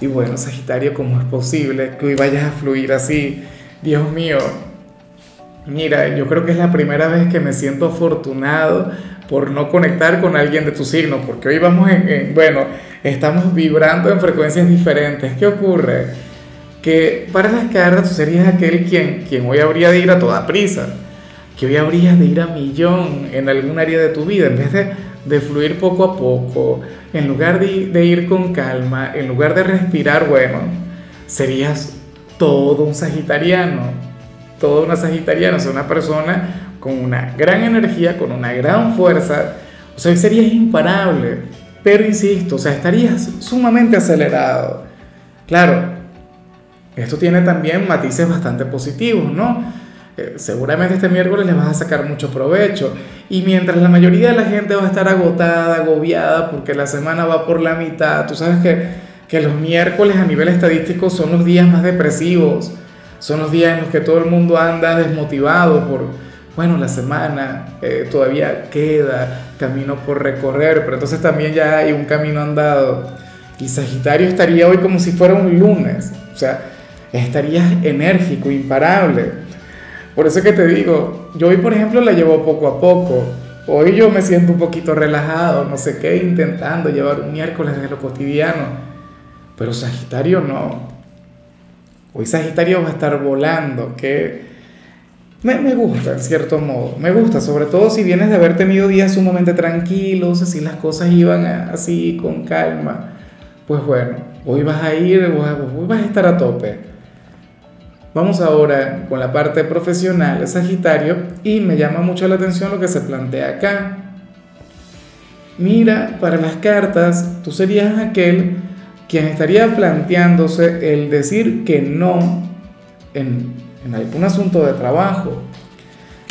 Y bueno, Sagitario, ¿cómo es posible que hoy vayas a fluir así? Dios mío, mira, yo creo que es la primera vez que me siento afortunado por no conectar con alguien de tu signo, porque hoy vamos en, bueno, estamos vibrando en frecuencias diferentes. ¿Qué ocurre? Que para las cartas tú serías aquel quien, quien hoy habría de ir a toda prisa, que hoy habrías de ir a millón en algún área de tu vida, en vez de de fluir poco a poco, en lugar de, ir con calma, en lugar de respirar, bueno, serías todo un sagitariano, toda una sagitariana, o sea, una persona con una gran energía, con una gran fuerza, o sea, serías imparable, pero insisto, o sea, estarías sumamente acelerado. Claro, esto tiene también matices bastante positivos, ¿no? Seguramente este miércoles le vas a sacar mucho provecho. Y mientras la mayoría de la gente va a estar agotada, agobiada, porque la semana va por la mitad, tú sabes que, que los miércoles a nivel estadístico son los días más depresivos, son los días en los que todo el mundo anda desmotivado por, bueno, la semana eh, todavía queda camino por recorrer, pero entonces también ya hay un camino andado. Y Sagitario estaría hoy como si fuera un lunes, o sea, estarías enérgico, imparable por eso que te digo, yo hoy por ejemplo la llevo poco a poco. Hoy yo me siento un poquito relajado, no sé qué, intentando llevar un miércoles de lo cotidiano. Pero Sagitario no. Hoy Sagitario va a estar volando, que me, me, gusta en cierto modo. Me gusta, sobre todo si vienes de haber tenido días sumamente tranquilos, así las cosas iban así con calma. Pues bueno, hoy vas a ir, hoy vas a estar a tope. Vamos ahora con la parte profesional, Sagitario, y me llama mucho la atención lo que se plantea acá. Mira, para las cartas, tú serías aquel quien estaría planteándose el decir que no en, en algún asunto de trabajo.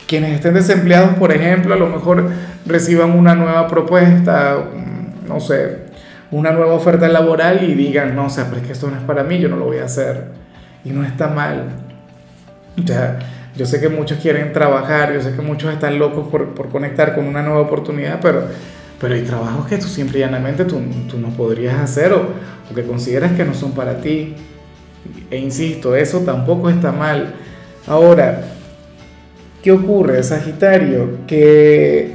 Quienes estén desempleados, por ejemplo, a lo mejor reciban una nueva propuesta, no sé, una nueva oferta laboral y digan, no, o sea, pero es que esto no es para mí, yo no lo voy a hacer y no está mal. O sea, yo sé que muchos quieren trabajar, yo sé que muchos están locos por, por conectar con una nueva oportunidad, pero, pero hay trabajos que tú simple y llanamente tú, tú no podrías hacer o, o, que consideras que no son para ti. E insisto, eso tampoco está mal. Ahora, ¿qué ocurre, Sagitario? Que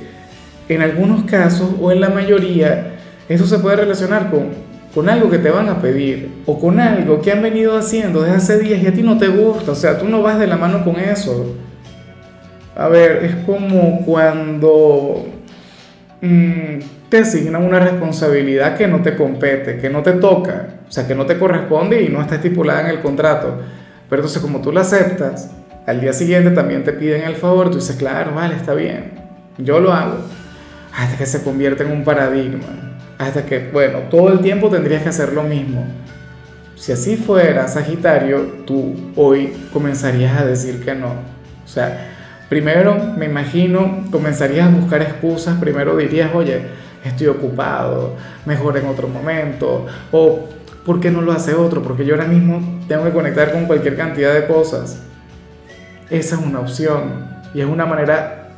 en algunos casos o en la mayoría, eso se puede relacionar con, con algo que te van a pedir o con algo que han venido haciendo desde hace días y a ti no te gusta, o sea, tú no vas de la mano con eso. A ver, es como cuando mm, te asignan una responsabilidad que no te compete, que no te toca, o sea, que no te corresponde y no está estipulada en el contrato. Pero entonces como tú la aceptas, al día siguiente también te piden el favor, tú dices, claro, vale, está bien, yo lo hago, hasta que se convierte en un paradigma hasta que, bueno, todo el tiempo tendrías que hacer lo mismo. Si así fuera, Sagitario, tú hoy comenzarías a decir que no. O sea, primero, me imagino, comenzarías a buscar excusas, primero dirías, oye, estoy ocupado, mejor en otro momento, o ¿por qué no lo hace otro? Porque yo ahora mismo tengo que conectar con cualquier cantidad de cosas. Esa es una opción y es una manera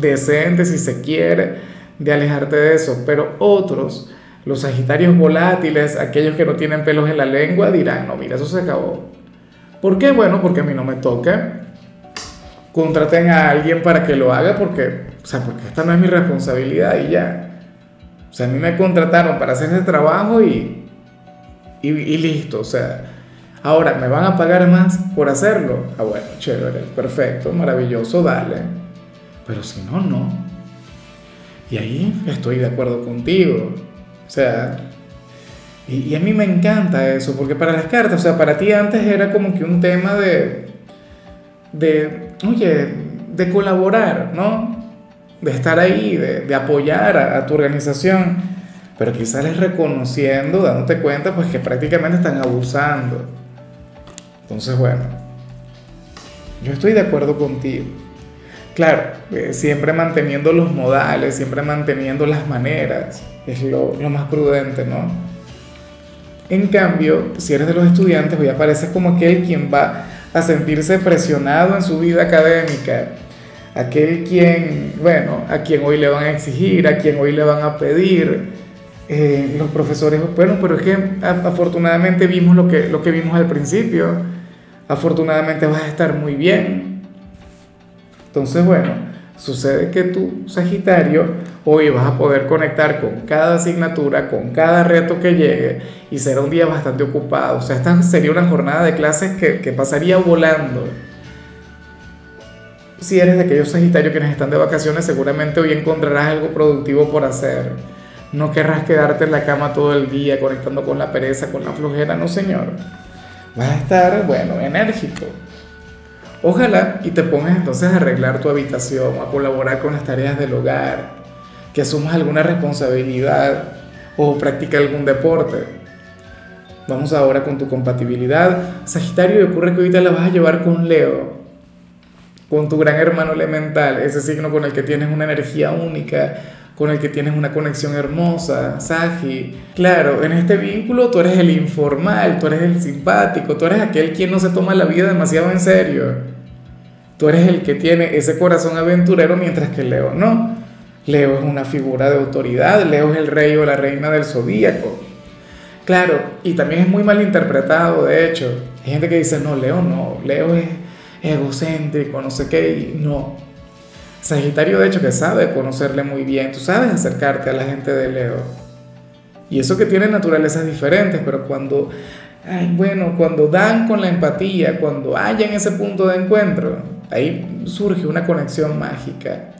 decente, si se quiere, de alejarte de eso, pero otros, los sagitarios volátiles, aquellos que no tienen pelos en la lengua, dirán, no, mira, eso se acabó. ¿Por qué? Bueno, porque a mí no me toca. Contraten a alguien para que lo haga porque, o sea, porque esta no es mi responsabilidad y ya. O sea, a mí me contrataron para hacer ese trabajo y, y, y listo, o sea, ahora me van a pagar más por hacerlo. Ah, bueno, chévere, perfecto, maravilloso, dale. Pero si no, no. Y ahí estoy de acuerdo contigo. O sea, y, a mí me encanta eso, porque para las cartas, o sea, para ti antes era como que un tema de, de oye, de colaborar, ¿no? De estar ahí, de, apoyar a, tu organización, pero quizás les reconociendo, dándote cuenta, pues que prácticamente están abusando. Entonces, bueno, yo estoy de acuerdo contigo. Claro, eh, siempre manteniendo los modales, siempre manteniendo las maneras, es lo, más prudente, ¿no? En cambio, si eres de los estudiantes, hoy apareces como aquel quien va a sentirse presionado en su vida académica, aquel quien, bueno, a quien hoy le van a exigir, a quien hoy le van a pedir. Eh, los profesores, bueno, pero es que afortunadamente vimos lo que, lo que vimos al principio, afortunadamente vas a estar muy bien. Entonces, bueno, sucede que tú, Sagitario, hoy vas a poder conectar con cada asignatura, con cada reto que llegue y será un día bastante ocupado. O sea, esta sería una jornada de clases que, que pasaría volando. Si eres de aquellos Sagitarios quienes están de vacaciones, seguramente hoy encontrarás algo productivo por hacer. No querrás quedarte en la cama todo el día conectando con la pereza, con la flojera, no señor. Vas a estar, bueno, enérgico. Ojalá y te pongas entonces a arreglar tu habitación, a colaborar con las tareas del hogar, que asumas alguna responsabilidad o practica algún deporte. Vamos ahora con tu compatibilidad. Sagitario, y ocurre que ahorita la vas a llevar con Leo con tu gran hermano elemental, ese signo con el que tienes una energía única, con el que tienes una conexión hermosa, Sagi. Claro, en este vínculo tú eres el informal, tú eres el simpático, tú eres aquel quien no se toma la vida demasiado en serio. Tú eres el que tiene ese corazón aventurero mientras que Leo no. Leo es una figura de autoridad, Leo es el rey o la reina del zodíaco. Claro, y también es muy mal interpretado, de hecho. Hay gente que dice, no, Leo no, Leo es egocéntrico, no sé qué, no. Sagitario, de hecho, que sabe conocerle muy bien, tú sabes acercarte a la gente de Leo. Y eso que tiene naturalezas diferentes, pero cuando, bueno, cuando dan con la empatía, cuando hayan ese punto de encuentro, ahí surge una conexión mágica.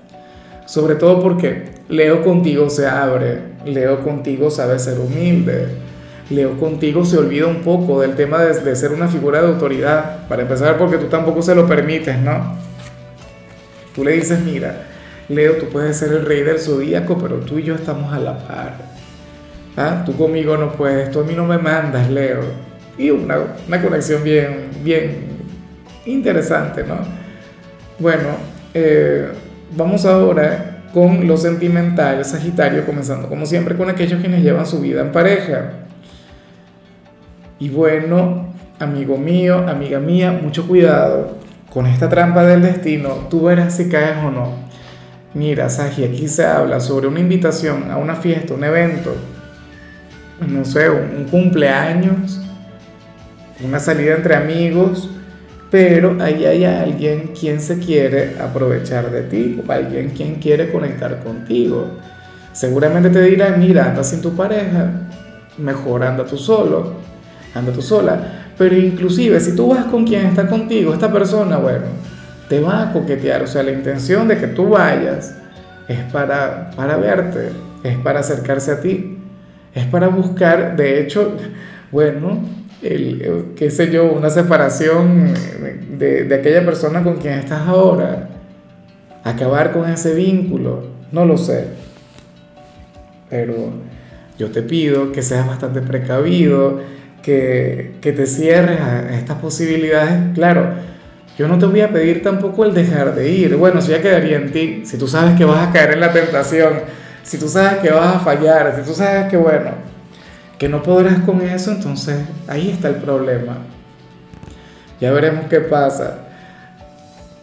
Sobre todo porque Leo contigo se abre, Leo contigo sabe ser humilde, Leo contigo se olvida un poco del tema de, ser una figura de autoridad, para empezar porque tú tampoco se lo permites, ¿no? Tú le dices, mira, Leo, tú puedes ser el rey del zodíaco, pero tú y yo estamos a la par. ¿Ah? Tú conmigo no puedes, tú a mí no me mandas, Leo. Y una, una conexión bien, bien interesante, ¿no? Bueno, eh, vamos ahora con lo sentimental, Sagitario, comenzando como siempre con aquellos quienes llevan su vida en pareja. Y bueno, amigo mío, amiga mía, mucho cuidado con esta trampa del destino. Tú verás si caes o no. Mira, Sagi, aquí se habla sobre una invitación a una fiesta, un evento, no sé, un cumpleaños, una salida entre amigos, pero ahí hay alguien quien se quiere aprovechar de ti, o alguien quien quiere conectar contigo. Seguramente te dirá, mira, anda sin tu pareja, mejor anda tú solo anda tú sola. Pero inclusive si tú vas con quien está contigo, esta persona, bueno, te va a coquetear. O sea, la intención de que tú vayas es para, para verte, es para acercarse a ti, es para buscar, de hecho, bueno, el, qué sé yo, una separación de, de aquella persona con quien estás ahora, acabar con ese vínculo, no lo sé. Pero yo te pido que seas bastante precavido, que, te cierres a estas posibilidades, claro, yo no te voy a pedir tampoco el dejar de ir. Bueno, eso ya quedaría en ti. Si tú sabes que vas a caer en la tentación, si tú sabes que vas a fallar, si tú sabes que, bueno, que no podrás con eso, entonces ahí está el problema. Ya veremos qué pasa.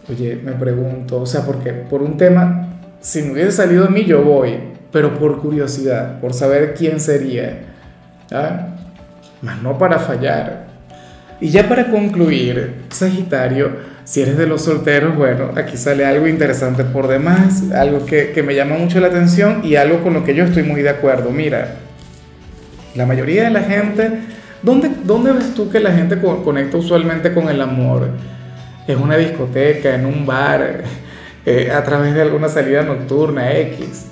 Oye, me pregunto, o sea, porque por un tema, si me hubiese salido de mí, yo voy, pero por curiosidad, por saber quién sería. ¿ah? mas no para fallar. Y ya para concluir, Sagitario, si eres de los solteros, bueno, aquí sale algo interesante por demás, algo que, me llama mucho la atención y algo con lo que yo estoy muy de acuerdo. Mira, la mayoría de la gente, ¿dónde, dónde ves tú que la gente conecta usualmente con el amor? ¿En una discoteca, en un bar, eh, a través de alguna salida nocturna X?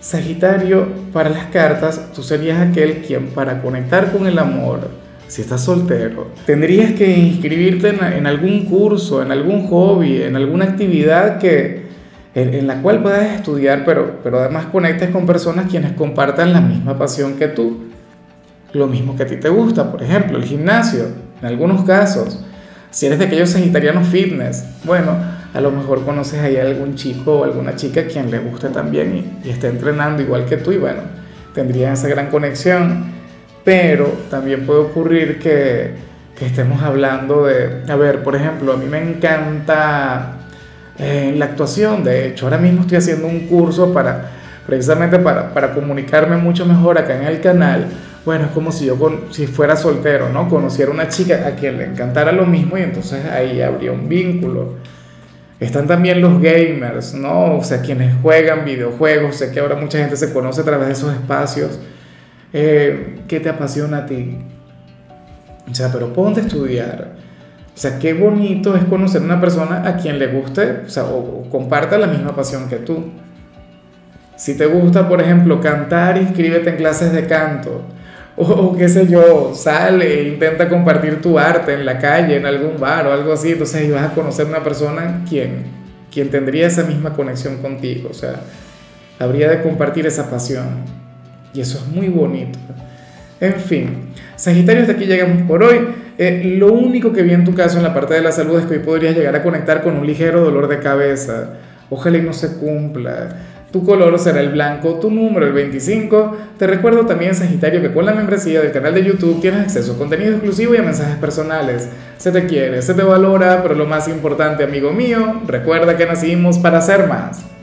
Sagitario, para las cartas, tú serías aquel quien para conectar con el amor, si estás soltero, tendrías que inscribirte en, algún curso, en algún hobby, en alguna actividad que, en, la cual puedas estudiar, pero, pero además conectes con personas quienes compartan la misma pasión que tú. Lo mismo que a ti te gusta, por ejemplo, el gimnasio, en algunos casos. Si eres de aquellos sagitarianos fitness, bueno, a lo mejor conoces ahí a algún chico o alguna chica a quien le guste también y, y esté entrenando igual que tú y bueno, tendrían esa gran conexión. Pero también puede ocurrir que, que estemos hablando de, a ver, por ejemplo, a mí me encanta eh, la actuación, de hecho, ahora mismo estoy haciendo un curso para, precisamente para, para comunicarme mucho mejor acá en el canal bueno, es como si yo, si fuera soltero, ¿no? Conociera una chica a quien le encantara lo mismo y entonces ahí habría un vínculo. Están también los gamers, ¿no? O sea, quienes juegan videojuegos. Sé que ahora mucha gente se conoce a través de esos espacios. Eh, ¿Qué te apasiona a ti? O sea, pero ponte a estudiar. O sea, qué bonito es conocer una persona a quien le guste, o sea, o, o comparta la misma pasión que tú. Si te gusta, por ejemplo, cantar, inscríbete en clases de canto o qué sé yo, sale, intenta compartir tu arte en la calle, en algún bar o algo así, entonces ahí vas a conocer una persona quien, quien tendría esa misma conexión contigo, o sea, habría de compartir esa pasión y eso es muy bonito. En fin, Sagitario, hasta aquí llegamos por hoy. Eh, lo único que vi en tu caso en la parte de la salud es que hoy podrías llegar a conectar con un ligero dolor de cabeza. Ojalá y no se cumpla. Tu color será el blanco, tu número el 25. Te recuerdo también, Sagitario, que con la membresía del canal de YouTube tienes acceso a contenido exclusivo y a mensajes personales. Se te quiere, se te valora, pero lo más importante, amigo mío, recuerda que nacimos para ser más.